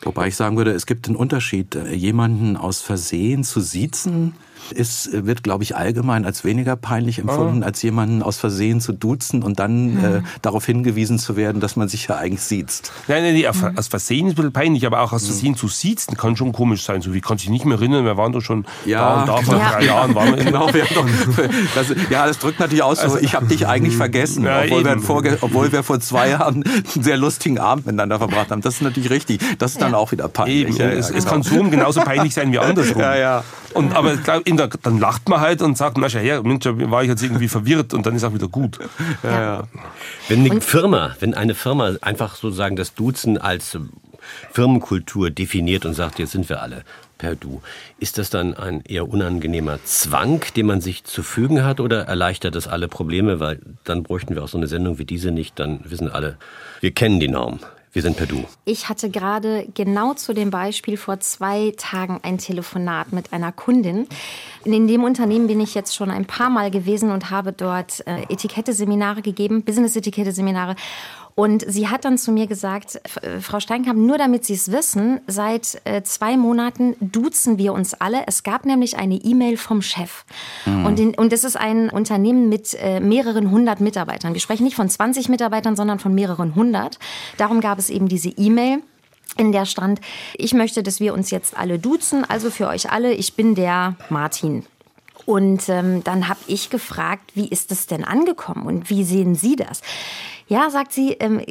Wobei ich sagen würde, es gibt einen Unterschied, äh, jemanden aus Versehen zu siezen ist, wird, glaube ich, allgemein als weniger peinlich empfunden, oh. als jemanden aus Versehen zu duzen und dann mhm. äh, darauf hingewiesen zu werden, dass man sich ja eigentlich sieht. Nein, nein, nein, mhm. aus Versehen ist ein bisschen peinlich, aber auch aus hm. Versehen mhm. zu siezen kann schon komisch sein. So wie kann sich nicht mehr erinnern, wir waren doch schon ja, da und da genau. vor drei Jahren. Waren wir genau, wir doch, das, ja, das drückt natürlich aus, so, also, ich habe dich eigentlich vergessen, ja, obwohl, wir vor, obwohl, wir vor, zwei Jahren einen sehr lustigen Abend miteinander verbracht haben. Das ist natürlich richtig. Das ist dann auch wieder peinlich. Eben. Ja, es, genau. es, kann so genauso peinlich sein wie andersrum. Ja, ja. Und, aber in der, dann lacht man halt und sagt, na her, Mensch, war ich jetzt irgendwie verwirrt und dann ist auch wieder gut. Ja, ja. Wenn eine Firma, wenn eine Firma einfach sozusagen das Duzen als Firmenkultur definiert und sagt, jetzt sind wir alle per Du. Ist das dann ein eher unangenehmer Zwang, den man sich zu fügen hat oder erleichtert das alle Probleme? Weil dann bräuchten wir auch so eine Sendung wie diese nicht, dann wissen alle, wir kennen die Norm. Wir sind per Du. Ich hatte gerade genau zu dem Beispiel vor zwei Tagen ein Telefonat mit einer Kundin. In dem Unternehmen bin ich jetzt schon ein paar Mal gewesen und habe dort äh, Etikette-Seminare gegeben, Business-Etikette-Seminare. Und sie hat dann zu mir gesagt, äh, Frau Steinkamp, nur damit Sie es wissen, seit äh, zwei Monaten duzen wir uns alle. Es gab nämlich eine E-Mail vom Chef. Mhm. Und, in, und das ist ein Unternehmen mit äh, mehreren hundert Mitarbeitern. Wir sprechen nicht von 20 Mitarbeitern, sondern von mehreren hundert. Darum gab es eben diese E-Mail in der stand, ich möchte, dass wir uns jetzt alle duzen, also für euch alle, ich bin der Martin. Und ähm, dann habe ich gefragt, wie ist das denn angekommen und wie sehen Sie das? Ja, sagt sie, ähm,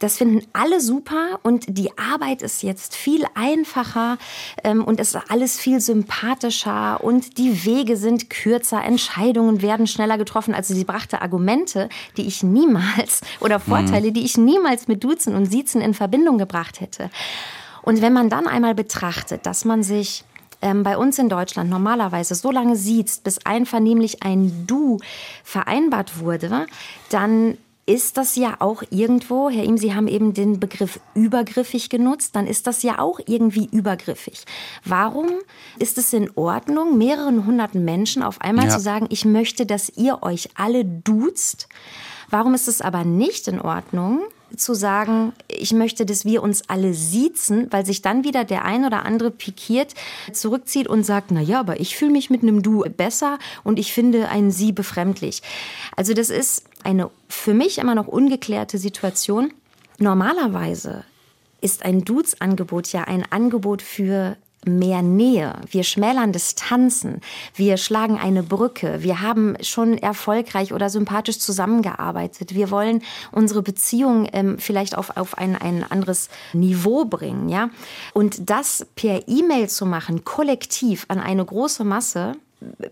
das finden alle super und die Arbeit ist jetzt viel einfacher ähm, und es ist alles viel sympathischer und die Wege sind kürzer, Entscheidungen werden schneller getroffen. Also sie brachte Argumente, die ich niemals oder Vorteile, mhm. die ich niemals mit Duzen und Siezen in Verbindung gebracht hätte. Und wenn man dann einmal betrachtet, dass man sich ähm, bei uns in Deutschland normalerweise so lange sieht, bis einvernehmlich ein Du vereinbart wurde, dann ist das ja auch irgendwo, Herr Ihm, Sie haben eben den Begriff übergriffig genutzt, dann ist das ja auch irgendwie übergriffig. Warum ist es in Ordnung, mehreren hunderten Menschen auf einmal ja. zu sagen, ich möchte, dass ihr euch alle duzt? Warum ist es aber nicht in Ordnung, zu sagen, ich möchte, dass wir uns alle siezen, weil sich dann wieder der ein oder andere pikiert, zurückzieht und sagt, na ja, aber ich fühle mich mit einem Du besser und ich finde ein Sie befremdlich. Also das ist eine für mich immer noch ungeklärte Situation. Normalerweise ist ein Dudes-Angebot ja ein Angebot für mehr Nähe, wir schmälern Distanzen, wir schlagen eine Brücke, wir haben schon erfolgreich oder sympathisch zusammengearbeitet, wir wollen unsere Beziehung ähm, vielleicht auf, auf ein, ein anderes Niveau bringen. Ja? Und das per E-Mail zu machen, kollektiv an eine große Masse,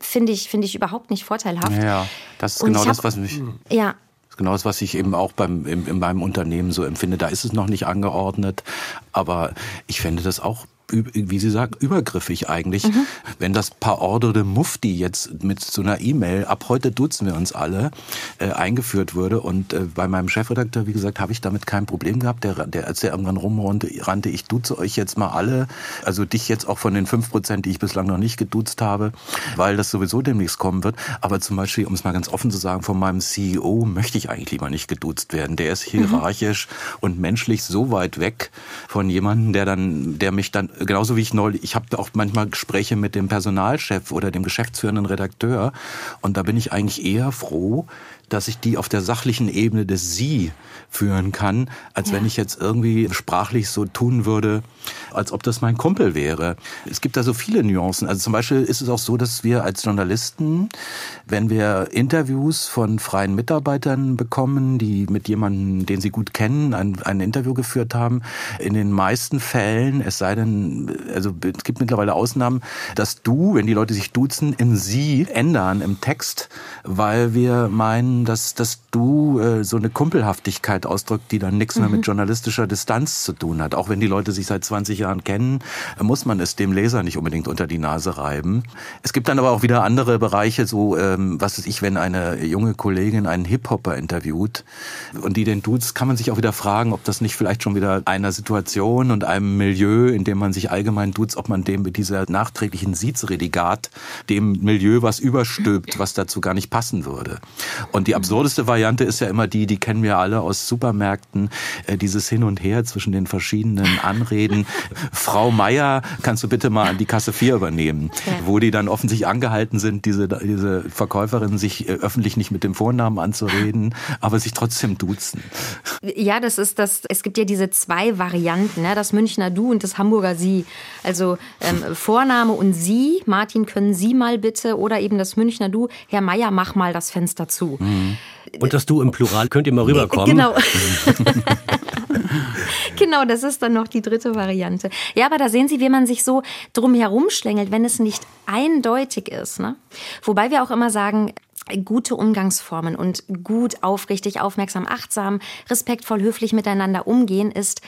finde ich, finde ich überhaupt nicht vorteilhaft. Ja, das ist genau das, was mich. Ja, genau das, was ich eben auch beim, in, in meinem Unternehmen so empfinde. Da ist es noch nicht angeordnet, aber ich fände das auch wie Sie sagen, übergriffig eigentlich. Mhm. Wenn das Paar Ordre de Mufti jetzt mit so einer E-Mail, ab heute duzen wir uns alle, äh, eingeführt würde. Und äh, bei meinem Chefredakteur, wie gesagt, habe ich damit kein Problem gehabt. Der, der, als der irgendwann rumrannte, rannte, ich duze euch jetzt mal alle, also dich jetzt auch von den fünf Prozent, die ich bislang noch nicht geduzt habe, weil das sowieso demnächst kommen wird. Aber zum Beispiel, um es mal ganz offen zu sagen, von meinem CEO möchte ich eigentlich lieber nicht geduzt werden. Der ist mhm. hierarchisch mhm. und menschlich so weit weg von jemandem, der dann, der mich dann genauso wie ich neulich, ich habe auch manchmal Gespräche mit dem Personalchef oder dem geschäftsführenden Redakteur und da bin ich eigentlich eher froh, dass ich die auf der sachlichen Ebene des Sie führen kann, als ja. wenn ich jetzt irgendwie sprachlich so tun würde, als ob das mein Kumpel wäre. Es gibt da so viele Nuancen. Also zum Beispiel ist es auch so, dass wir als Journalisten, wenn wir Interviews von freien Mitarbeitern bekommen, die mit jemandem, den sie gut kennen, ein, ein Interview geführt haben, in den meisten Fällen, es sei denn, also es gibt mittlerweile Ausnahmen, dass du, wenn die Leute sich duzen, in sie ändern im Text, weil wir meinen, dass, dass du äh, so eine Kumpelhaftigkeit ausdrückt, die dann nichts mhm. mehr mit mhm. journalistischer Distanz zu tun hat. Auch wenn die Leute sich seit 20 Jahren kennen, muss man es dem Leser nicht unbedingt unter die Nase reiben. Es gibt dann aber auch wieder andere Bereiche, so ähm, was weiß ich, wenn eine junge Kollegin einen Hip-Hopper interviewt und die den duzt, kann man sich auch wieder fragen, ob das nicht vielleicht schon wieder einer Situation und einem Milieu, in dem man sich allgemein duzt, ob man dem mit dieser nachträglichen Siezredigat dem Milieu was überstülpt, was dazu gar nicht passen würde. Und die absurdeste Variante ist ja immer die, die kennen wir alle aus Supermärkten, äh, dieses Hin und Her zwischen den verschiedenen Anreden. Frau Meier, kannst du bitte mal an die Kasse 4 übernehmen? Ja. Wo die dann offensichtlich angehalten sind, diese, diese Verkäuferin sich äh, öffentlich nicht mit dem Vornamen anzureden, aber sich trotzdem duzen. Ja, das ist das, es gibt ja diese zwei Varianten, ne? das Münchner Du und das Hamburger Sie. Also ähm, Vorname und Sie, Martin, können Sie mal bitte, oder eben das Münchner Du, Herr Meier, mach mal das Fenster zu. Mhm. Und das Du im Plural könnt ihr mal rüberkommen. Genau. genau, das ist dann noch die dritte Variante. Ja, aber da sehen Sie, wie man sich so drum herum schlängelt, wenn es nicht eindeutig ist. Ne? Wobei wir auch immer sagen, gute Umgangsformen und gut, aufrichtig, aufmerksam, achtsam, respektvoll, höflich miteinander umgehen ist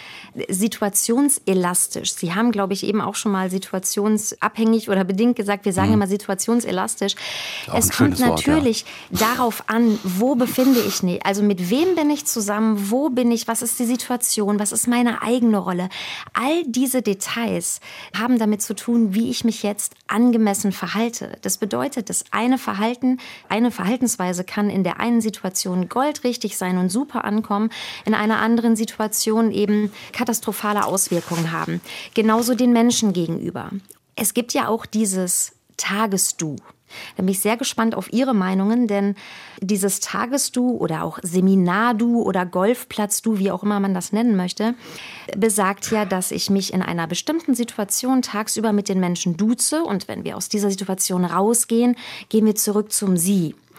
situationselastisch. Sie haben, glaube ich, eben auch schon mal situationsabhängig oder bedingt gesagt, wir sagen mhm. immer situationselastisch. Auch es kommt natürlich Wort, ja. darauf an, wo befinde ich mich, also mit wem bin ich zusammen, wo bin ich, was ist die Situation, was ist meine eigene Rolle. All diese Details haben damit zu tun, wie ich mich jetzt angemessen verhalte. Das bedeutet, das eine Verhalten, eine Verhaltensweise kann in der einen Situation goldrichtig sein und super ankommen, in einer anderen Situation eben katastrophale Auswirkungen haben. Genauso den Menschen gegenüber. Es gibt ja auch dieses Tagesdu. Da bin ich sehr gespannt auf Ihre Meinungen, denn dieses Tagesdu oder auch Seminardu oder Golfplatzdu, wie auch immer man das nennen möchte, besagt ja, dass ich mich in einer bestimmten Situation tagsüber mit den Menschen duze und wenn wir aus dieser Situation rausgehen, gehen wir zurück zum Sie.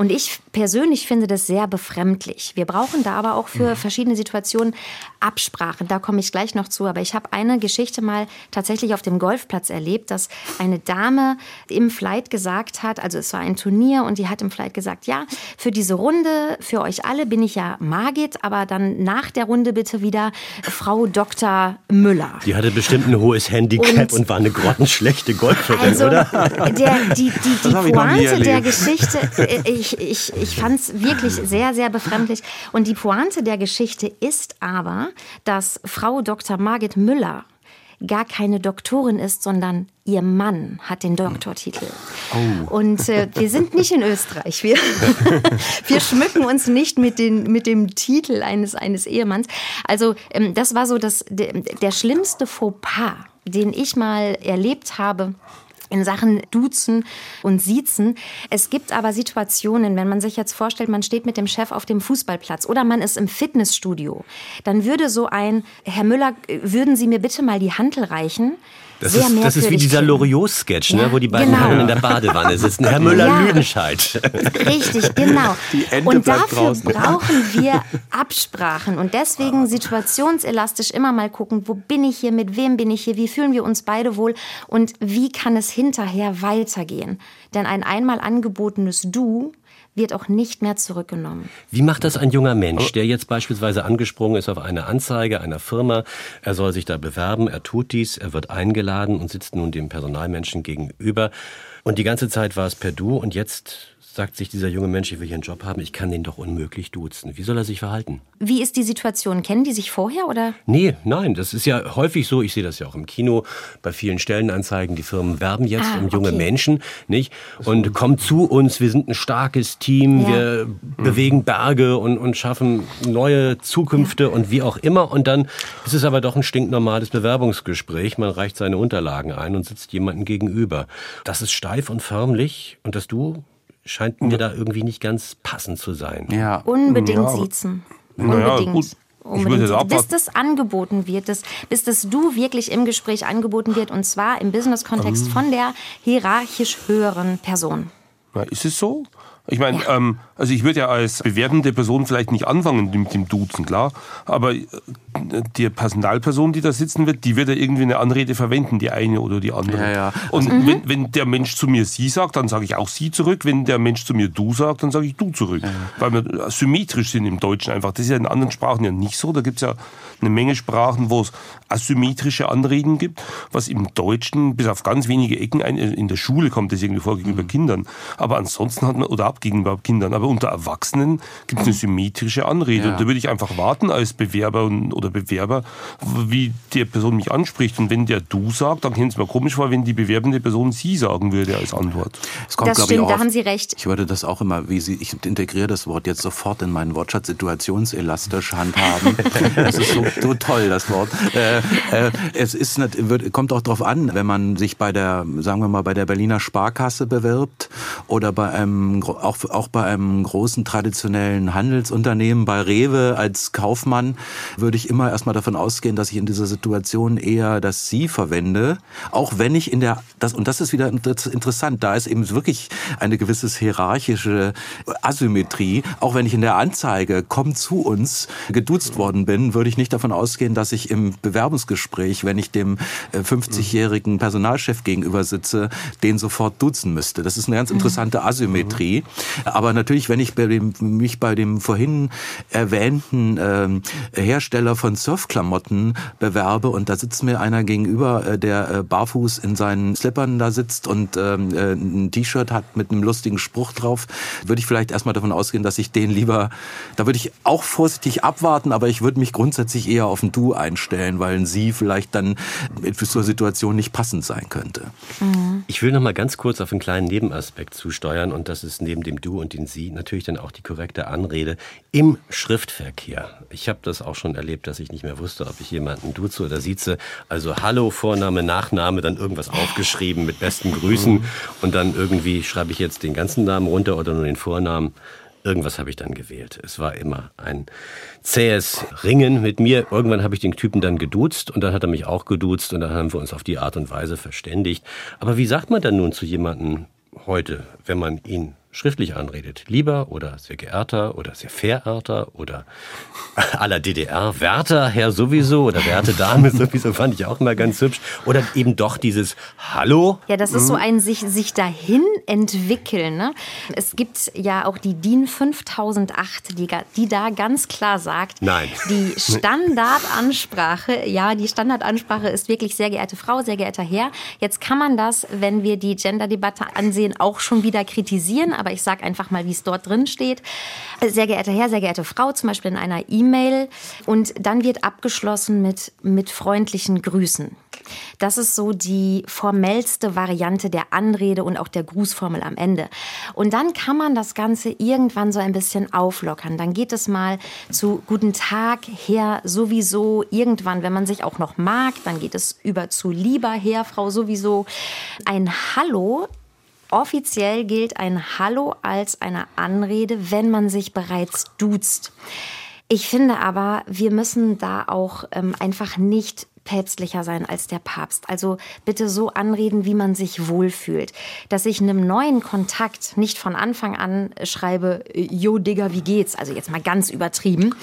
Und ich persönlich finde das sehr befremdlich. Wir brauchen da aber auch für mhm. verschiedene Situationen Absprachen. Da komme ich gleich noch zu. Aber ich habe eine Geschichte mal tatsächlich auf dem Golfplatz erlebt, dass eine Dame im Flight gesagt hat, also es war ein Turnier und die hat im Flight gesagt, ja, für diese Runde, für euch alle bin ich ja Margit, aber dann nach der Runde bitte wieder Frau Dr. Müller. Die hatte bestimmt ein hohes Handicap und, und war eine grottenschlechte Golferin, also, oder? Der, die die, die Pointe der Geschichte, äh, ich, ich, ich, ich fand es wirklich sehr, sehr befremdlich. Und die Pointe der Geschichte ist aber, dass Frau Dr. Margit Müller gar keine Doktorin ist, sondern ihr Mann hat den Doktortitel. Oh. Und äh, wir sind nicht in Österreich. Wir, wir schmücken uns nicht mit, den, mit dem Titel eines, eines Ehemanns. Also ähm, das war so das, der, der schlimmste Fauxpas, den ich mal erlebt habe in Sachen Duzen und Siezen. Es gibt aber Situationen, wenn man sich jetzt vorstellt, man steht mit dem Chef auf dem Fußballplatz oder man ist im Fitnessstudio, dann würde so ein, Herr Müller, würden Sie mir bitte mal die Handel reichen? Das ist, das ist wie dieser Loriot-Sketch, ne, ja, ne, wo die beiden genau. Herren in der Badewanne sitzen. Herr Müller-Lüdenscheid. Ja, richtig, genau. Und dafür brauchen wir Absprachen. Und deswegen situationselastisch immer mal gucken, wo bin ich hier, mit wem bin ich hier, wie fühlen wir uns beide wohl und wie kann es hinterher weitergehen. Denn ein einmal angebotenes Du wird auch nicht mehr zurückgenommen. Wie macht das ein junger Mensch, der jetzt beispielsweise angesprungen ist auf eine Anzeige einer Firma? Er soll sich da bewerben, er tut dies, er wird eingeladen und sitzt nun dem Personalmenschen gegenüber. Und die ganze Zeit war es per Du und jetzt sagt sich dieser junge Mensch, ich will hier einen Job haben, ich kann den doch unmöglich duzen. Wie soll er sich verhalten? Wie ist die Situation? Kennen die sich vorher oder? Nee, nein, das ist ja häufig so, ich sehe das ja auch im Kino, bei vielen Stellenanzeigen, die Firmen werben jetzt Ah, um junge okay. Menschen, nicht? Und kommt zu uns, wir sind ein starkes Team, Ja. wir bewegen Berge und, und schaffen neue Zukünfte und wie auch immer. Und dann ist es aber doch ein stinknormales Bewerbungsgespräch. Man reicht seine Unterlagen ein und sitzt jemandem gegenüber. Das ist steif und förmlich und das Du scheint mir da irgendwie nicht ganz passend zu sein. Ja. Unbedingt Ja, siezen. Unbedingt. gut. Ich würde Unbedingt. Bis das angeboten wird, das, bis das Du wirklich im Gespräch angeboten wird und zwar im Business-Kontext Ähm. von der hierarchisch höheren Person. Na, ist es so? Ich meine, ähm, also ich würde ja als bewerbende Person vielleicht nicht anfangen mit dem Duzen, klar. Aber äh, die Personalperson, die da sitzen wird, die wird ja irgendwie eine Anrede verwenden, die eine oder die andere. Ja, ja. Und Mhm. wenn, wenn der Mensch zu mir sie sagt, dann sage ich auch sie zurück. Wenn der Mensch zu mir du sagt, dann sage ich du zurück. Weil wir symmetrisch sind im Deutschen einfach. Das ist ja in anderen Sprachen ja nicht so. Da gibt es ja eine Menge Sprachen, wo es asymmetrische Anreden gibt, was im Deutschen bis auf ganz wenige Ecken, ein, in der Schule kommt das irgendwie vor gegenüber Mhm. Kindern. Aber ansonsten hat man, oder ab gegenüber Kindern, aber unter Erwachsenen gibt es eine symmetrische Anrede. Ja. Und da würde ich einfach warten als Bewerber und, oder Bewerber, wie die Person mich anspricht. Und wenn der du sagt, dann käme es mir komisch vor, wenn die bewerbende Person sie sagen würde als Antwort. Es kommt, Das stimmt, ich, da auf- haben Sie recht. Ich würde das auch immer, wie Sie, ich integriere das Wort jetzt sofort in meinen Wortschatz situationselastisch handhaben. das ist so, so toll, das Wort. Äh, äh, es ist, nicht- wird, kommt auch darauf an, wenn man sich bei der, sagen wir mal, bei der Berliner Sparkasse bewirbt oder bei einem, auch, auch bei einem großen traditionellen Handelsunternehmen, bei Rewe als Kaufmann, würde ich immer erstmal davon ausgehen, dass ich in dieser Situation eher das Sie verwende, auch wenn ich in der, das, und das ist wieder inter- interessant, da ist eben wirklich eine gewisse hierarchische Asymmetrie, auch wenn ich in der Anzeige, komm zu uns, geduzt worden bin, würde ich nicht davon ausgehen, dass ich im Bewerbungsgespräch, wenn ich dem äh, 50-jährigen Personalchef gegenüber sitze, den sofort duzen müsste. Das ist eine ganz interessante Asymmetrie. Aber natürlich, wenn ich bei dem, mich bei dem vorhin erwähnten ähm, Hersteller von Surfklamotten bewerbe und da sitzt mir einer gegenüber, äh, der äh, barfuß in seinen Slippern da sitzt und ähm, äh, ein T-Shirt hat mit einem lustigen Spruch drauf, würde ich vielleicht erstmal davon ausgehen, dass ich den lieber, da würde ich auch vorsichtig abwarten, aber ich würde mich grundsätzlich eher auf ein Du einstellen, weil ein Sie vielleicht dann zur Situation nicht passend sein könnte. Ich will noch mal ganz kurz auf einen kleinen Nebenaspekt zusteuern und das ist neben dem Du und dem Sie natürlich dann auch die korrekte Anrede im Schriftverkehr. Ich habe das auch schon erlebt, dass ich nicht mehr wusste, ob ich jemanden duze oder sieze. Also Hallo, Vorname, Nachname, dann irgendwas aufgeschrieben mit besten Grüßen und dann irgendwie schreibe ich jetzt den ganzen Namen runter oder nur den Vornamen. Irgendwas habe ich dann gewählt. Es war immer ein zähes Ringen mit mir. Irgendwann habe ich den Typen dann geduzt und dann hat er mich auch geduzt und dann haben wir uns auf die Art und Weise verständigt. Aber wie sagt man dann nun zu jemandem heute, wenn man ihn schriftlich anredet? Lieber oder sehr geehrter oder sehr verehrter oder aller DDR, Wärter, Herr sowieso oder werte Dame sowieso, fand ich auch immer ganz hübsch. Oder eben doch dieses Hallo. Ja, das ist so ein sich, sich dahin entwickeln. Ne? Es gibt ja auch die DIN 5008, die, die da ganz klar sagt, Nein. die Standardansprache, ja, die Standardansprache ist wirklich sehr geehrte Frau, sehr geehrter Herr. Jetzt kann man das, wenn wir die Gender-Debatte ansehen, auch schon wieder kritisieren, aber ich sage einfach mal, wie es dort drin steht. Sehr geehrter Herr, sehr geehrte Frau, zum Beispiel in einer E-Mail. Und dann wird abgeschlossen mit, mit freundlichen Grüßen. Das ist so die formellste Variante der Anrede und auch der Grußformel am Ende. Und dann kann man das Ganze irgendwann so ein bisschen auflockern. Dann geht es mal zu Guten Tag, Herr sowieso. Irgendwann, wenn man sich auch noch mag, dann geht es über zu lieber Herr, Frau sowieso. Ein Hallo Offiziell gilt ein Hallo als eine Anrede, wenn man sich bereits duzt. Ich finde aber, wir müssen da auch ähm, einfach nicht päpstlicher sein als der Papst. Also bitte so anreden, wie man sich wohlfühlt. Dass ich einem neuen Kontakt nicht von Anfang an schreibe, Jo Digga, wie geht's? Also jetzt mal ganz übertrieben.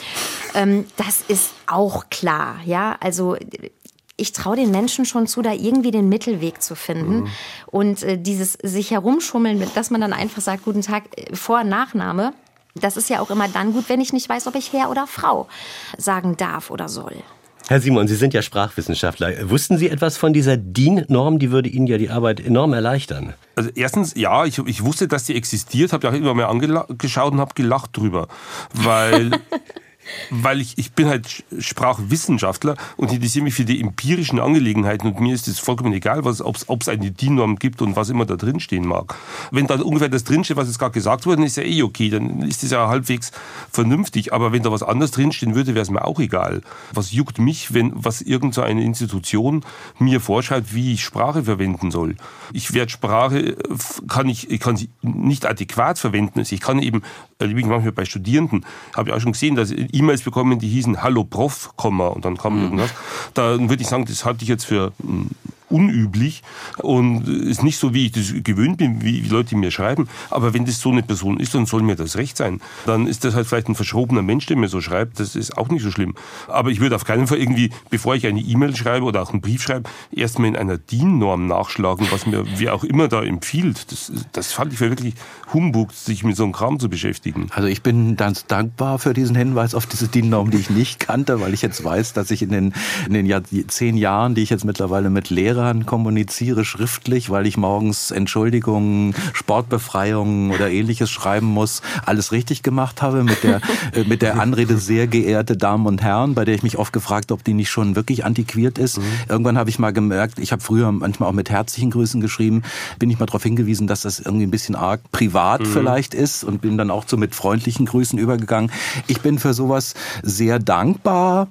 Ähm, das ist auch klar, ja. Also ich traue den Menschen schon zu, da irgendwie den Mittelweg zu finden. Mhm. Und äh, dieses sich herumschummeln, dass man dann einfach sagt, guten Tag, äh, Vor- und Nachname, das ist ja auch immer dann gut, wenn ich nicht weiß, ob ich Herr oder Frau sagen darf oder soll. Herr Simon, Sie sind ja Sprachwissenschaftler. Wussten Sie etwas von dieser DIN-Norm? Die würde Ihnen ja die Arbeit enorm erleichtern. Also erstens, ja, ich, ich wusste, dass die existiert, habe ja auch immer mehr angeschaut und habe gelacht drüber. Weil weil ich, ich bin halt Sprachwissenschaftler und interessiere mich für die empirischen Angelegenheiten und mir ist es vollkommen egal, ob es eine DIN-Norm gibt und was immer da drin stehen mag. Wenn da ungefähr das drinsteht, was jetzt gerade gesagt wurde, dann ist ja eh okay, dann ist das ja halbwegs vernünftig. Aber wenn da was anderes drinstehen würde, wäre es mir auch egal. Was juckt mich, wenn was irgendeine so Institution mir vorschreibt, wie ich Sprache verwenden soll? Ich werde Sprache, kann ich, ich kann sie nicht adäquat verwenden. Ich kann eben, wie manchmal bei Studierenden, habe ich auch schon gesehen, dass E-Mails bekommen, die hießen Hallo Prof, und dann kam mhm. irgendwas. Da würde ich sagen, das halte ich jetzt für hm, unüblich und ist nicht so, wie ich das gewöhnt bin, wie Leute mir schreiben. Aber wenn das so eine Person ist, dann soll mir das recht sein. Dann ist das halt vielleicht ein verschrobener Mensch, der mir so schreibt. Das ist auch nicht so schlimm. Aber ich würde auf keinen Fall irgendwie, bevor ich eine E-Mail schreibe oder auch einen Brief schreibe, erstmal in einer DIN-Norm nachschlagen, was mir wer auch immer da empfiehlt. Das, das fand ich für wirklich Humbug, sich mit so einem Kram zu beschäftigen. Also ich bin ganz dankbar für diesen Hinweis auf diese DIN-Norm, die ich nicht kannte, weil ich jetzt weiß, dass ich in den, in den Jahr, zehn Jahren, die ich jetzt mittlerweile mit Lehrern kommuniziere, schriftlich, weil ich morgens Entschuldigungen, Sportbefreiungen oder ähnliches schreiben muss, alles richtig gemacht habe mit der, äh, mit der Anrede sehr geehrte Damen und Herren, bei der ich mich oft gefragt, ob die nicht schon wirklich antiquiert ist. Mhm. Irgendwann habe ich mal gemerkt, ich habe früher manchmal auch mit herzlichen Grüßen geschrieben, bin ich mal darauf hingewiesen, dass das irgendwie ein bisschen arg privat mhm. vielleicht ist und bin dann auch so mit freundlichen Grüßen übergegangen. Ich bin für sowas sehr dankbar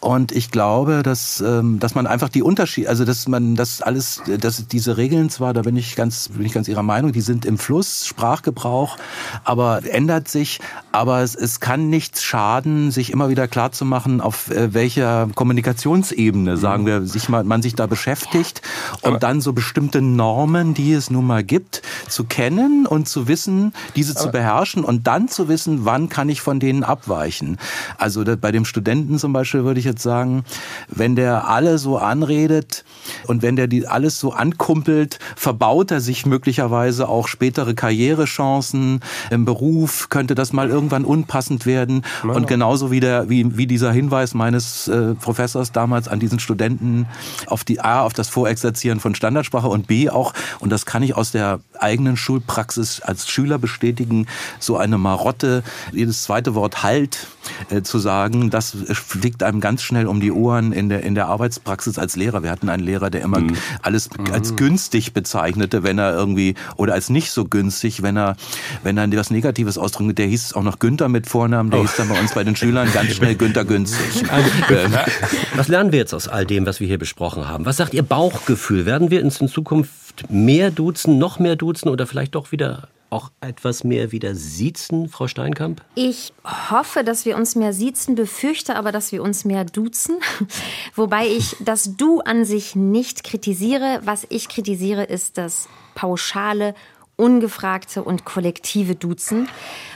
und ich glaube, dass, ähm, dass man einfach die Unterschiede, also dass man das alles, dass diese Regeln zwar, da bin ich ganz, bin ich ganz Ihrer Meinung, die sind im Fluss, Sprachgebrauch, aber ändert sich. Aber es, es kann nichts schaden, sich immer wieder klar zu machen, auf äh, welcher Kommunikationsebene, sagen wir, sich mal, man sich da beschäftigt und aber dann so bestimmte Normen, die es nun mal gibt, zu kennen und zu wissen, diese zu beherrschen und dann zu wissen, wann kann ich von denen abweichen. Also bei dem Studenten zum Beispiel würde ich jetzt sagen, wenn der alle so anredet und wenn der die alles so ankumpelt, verbaut er sich möglicherweise auch spätere Karrierechancen im Beruf, könnte das mal irgendwann unpassend werden. Ja. Und genauso wie, der, wie, wie dieser Hinweis meines äh, Professors damals an diesen Studenten auf die A, auf das Vorexerzieren von Standardsprache und B auch, und das kann ich aus der eigenen Schulpraxis als Schüler bestätigen, so eine Marotte, jedes zweite Wort halt äh, zu sagen, das fliegt einem ganz schnell um die Ohren in der, in der Arbeitspraxis als Lehrer. Wir hatten einen Lehrer, der immer mhm. alles als mhm. günstig bezeichnete, wenn er irgendwie, oder als nicht so günstig, wenn er, wenn er was Negatives ausdrückt. Der hieß auch noch Günther mit Vornamen, der oh. hieß dann bei uns bei den Schülern ganz schnell Günther günstig. Also, was lernen wir jetzt aus all dem, was wir hier besprochen haben? Was sagt Ihr Bauchgefühl? Werden wir uns in Zukunft mehr duzen, noch mehr duzen oder vielleicht doch wieder auch etwas mehr wieder siezen, Frau Steinkamp? Ich hoffe, dass wir uns mehr siezen, befürchte aber, dass wir uns mehr duzen. Wobei ich das Du an sich nicht kritisiere. Was ich kritisiere, ist das pauschale, ungefragte und kollektive Duzen.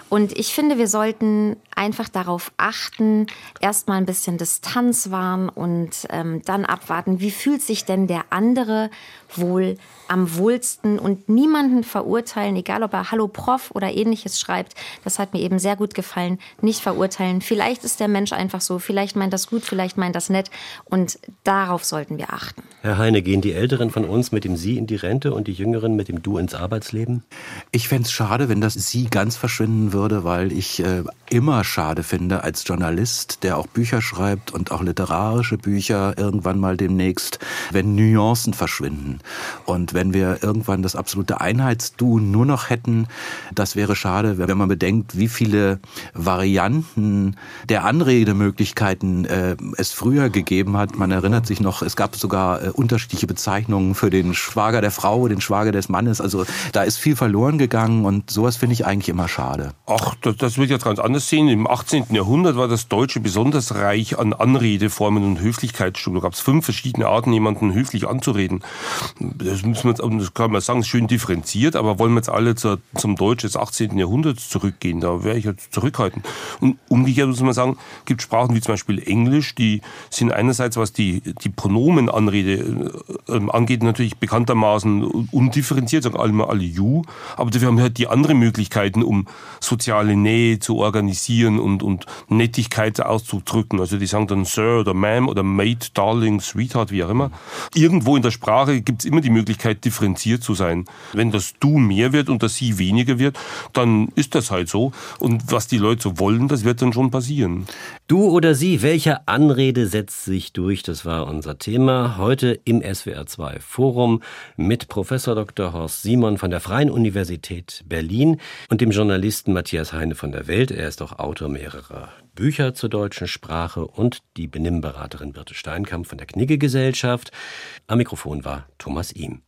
Und ich finde, wir sollten einfach darauf achten, erstmal ein bisschen Distanz wahren und ähm, dann abwarten, wie fühlt sich denn der andere wohl am wohlsten und niemanden verurteilen, egal ob er Hallo Prof oder ähnliches schreibt. Das hat mir eben sehr gut gefallen. Nicht verurteilen. Vielleicht ist der Mensch einfach so, vielleicht meint das gut, vielleicht meint das nett und darauf sollten wir achten. Herr Heine, gehen die Älteren von uns mit dem Sie in die Rente und die Jüngeren mit dem Du ins Arbeitsleben? Ich fände es schade, wenn das Sie ganz verschwinden würde, weil ich äh, immer schade finde als Journalist, der auch Bücher schreibt und auch literarische Bücher irgendwann mal demnächst, wenn Nuancen verschwinden. Und wenn wir irgendwann das absolute Einheitsdu nur noch hätten, das wäre schade, wenn man bedenkt, wie viele Varianten der Anredemöglichkeiten äh, es früher gegeben hat. Man erinnert sich noch, es gab sogar äh, unterschiedliche Bezeichnungen für den Schwager der Frau, den Schwager des Mannes. Also da ist viel verloren gegangen und sowas finde ich eigentlich immer schade. Ach, das, das wird jetzt ganz anders sehen. Im 18. Jahrhundert war das Deutsche besonders reich an Anredeformen und Höflichkeitsstunden. Da gab es fünf verschiedene Arten, jemanden höflich anzureden. Das, müssen wir, das kann man sagen, schön differenziert, aber wollen wir jetzt alle zur, zum Deutsch des 18. Jahrhunderts zurückgehen, da wäre ich jetzt zurückhaltend. Und umgekehrt muss man sagen, gibt Sprachen wie zum Beispiel Englisch, die sind einerseits, was die, die Pronomenanrede äh, angeht, natürlich bekanntermaßen undifferenziert, sagen alle mal alle you, aber dafür haben wir halt die anderen Möglichkeiten, um soziale Nähe zu organisieren und, und Nettigkeit auszudrücken. Also die sagen dann Sir oder Ma'am oder Mate, Darling, Sweetheart, wie auch immer. Irgendwo in der Sprache gibt es immer die Möglichkeit, differenziert zu sein. Wenn das Du mehr wird und das Sie weniger wird, dann ist das halt so. Und was die Leute so wollen, das wird dann schon passieren. Du oder sie, welche Anrede setzt sich durch? Das war unser Thema heute im SWR2 Forum mit Professor Dr. Horst Simon von der Freien Universität Berlin und dem Journalisten Matthias Heine von der Welt. Er ist auch Autor mehrerer Bücher zur deutschen Sprache und die Benimmberaterin Birte Steinkamp von der Knigge Gesellschaft. Am Mikrofon war Thomas Ihm.